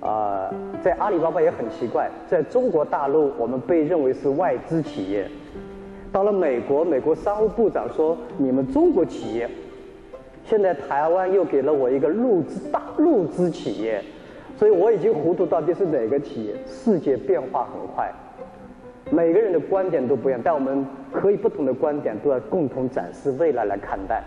啊，在阿里巴巴也很奇怪，在中国大陆我们被认为是外资企业。到了美国，美国商务部长说：‘你们中国企业现在台湾又给了我一个陆资大陆资企业’，所以我已经糊涂，到底是哪个企业？世界变化很快，每个人的观点都不一样，但我们可以不同的观点，都要共同展示未来来看待。